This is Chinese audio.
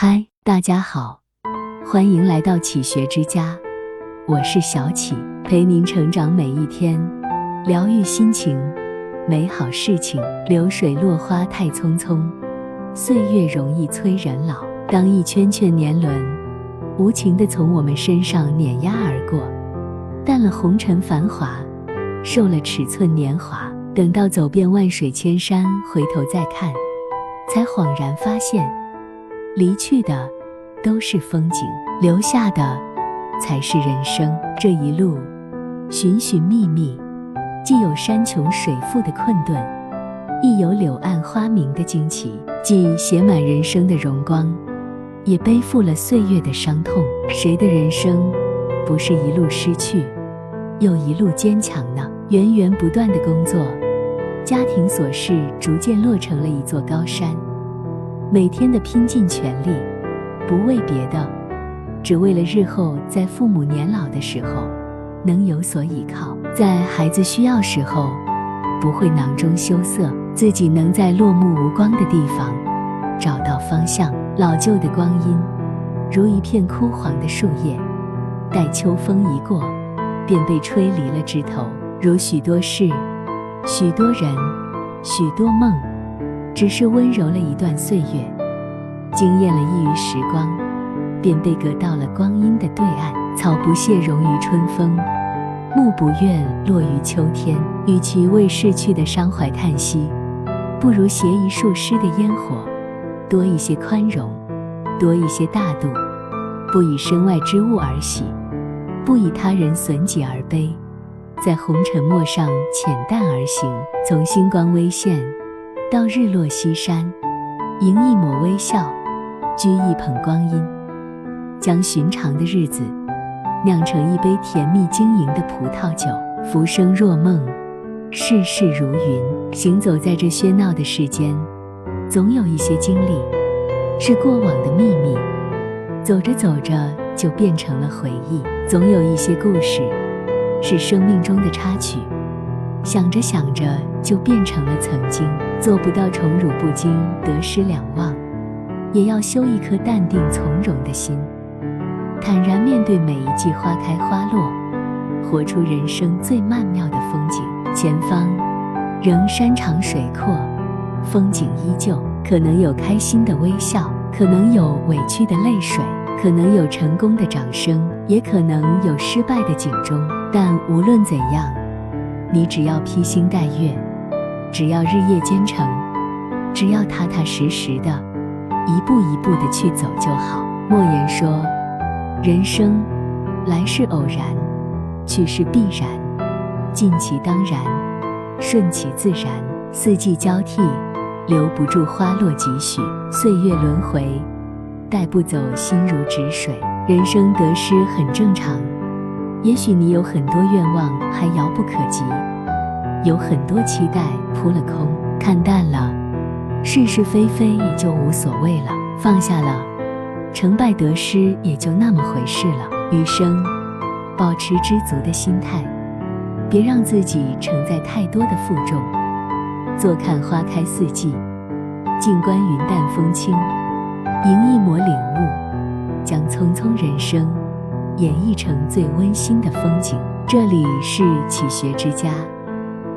嗨，大家好，欢迎来到启学之家，我是小启，陪您成长每一天，疗愈心情，美好事情。流水落花太匆匆，岁月容易催人老。当一圈圈年轮无情地从我们身上碾压而过，淡了红尘繁华，瘦了尺寸年华。等到走遍万水千山，回头再看，才恍然发现。离去的都是风景，留下的才是人生。这一路寻寻觅觅，既有山穷水复的困顿，亦有柳暗花明的惊奇。既写满人生的荣光，也背负了岁月的伤痛。谁的人生不是一路失去，又一路坚强呢？源源不断的工作，家庭琐事逐渐落成了一座高山。每天的拼尽全力，不为别的，只为了日后在父母年老的时候能有所依靠，在孩子需要时候不会囊中羞涩，自己能在落木无光的地方找到方向。老旧的光阴，如一片枯黄的树叶，待秋风一过，便被吹离了枝头。如许多事，许多人，许多梦。只是温柔了一段岁月，惊艳了一隅时光，便被隔到了光阴的对岸。草不谢荣于春风，木不愿落于秋天。与其为逝去的伤怀叹息，不如携一束诗的烟火，多一些宽容，多一些大度。不以身外之物而喜，不以他人损己而悲，在红尘陌上浅淡而行，从星光微现。到日落西山，迎一抹微笑，掬一捧光阴，将寻常的日子酿成一杯甜蜜晶莹的葡萄酒。浮生若梦，世事如云。行走在这喧闹的世间，总有一些经历是过往的秘密，走着走着就变成了回忆。总有一些故事是生命中的插曲。想着想着就变成了曾经，做不到宠辱不惊、得失两忘，也要修一颗淡定从容的心，坦然面对每一季花开花落，活出人生最曼妙的风景。前方仍山长水阔，风景依旧，可能有开心的微笑，可能有委屈的泪水，可能有成功的掌声，也可能有失败的警钟。但无论怎样。你只要披星戴月，只要日夜兼程，只要踏踏实实的，一步一步的去走就好。莫言说：“人生来是偶然，去是必然，尽其当然，顺其自然。四季交替，留不住花落几许；岁月轮回，带不走心如止水。人生得失很正常。”也许你有很多愿望还遥不可及，有很多期待扑了空，看淡了，是是非非也就无所谓了，放下了，成败得失也就那么回事了。余生，保持知足的心态，别让自己承载太多的负重。坐看花开四季，静观云淡风轻，迎一抹领悟，将匆匆人生。演绎成最温馨的风景。这里是启学之家，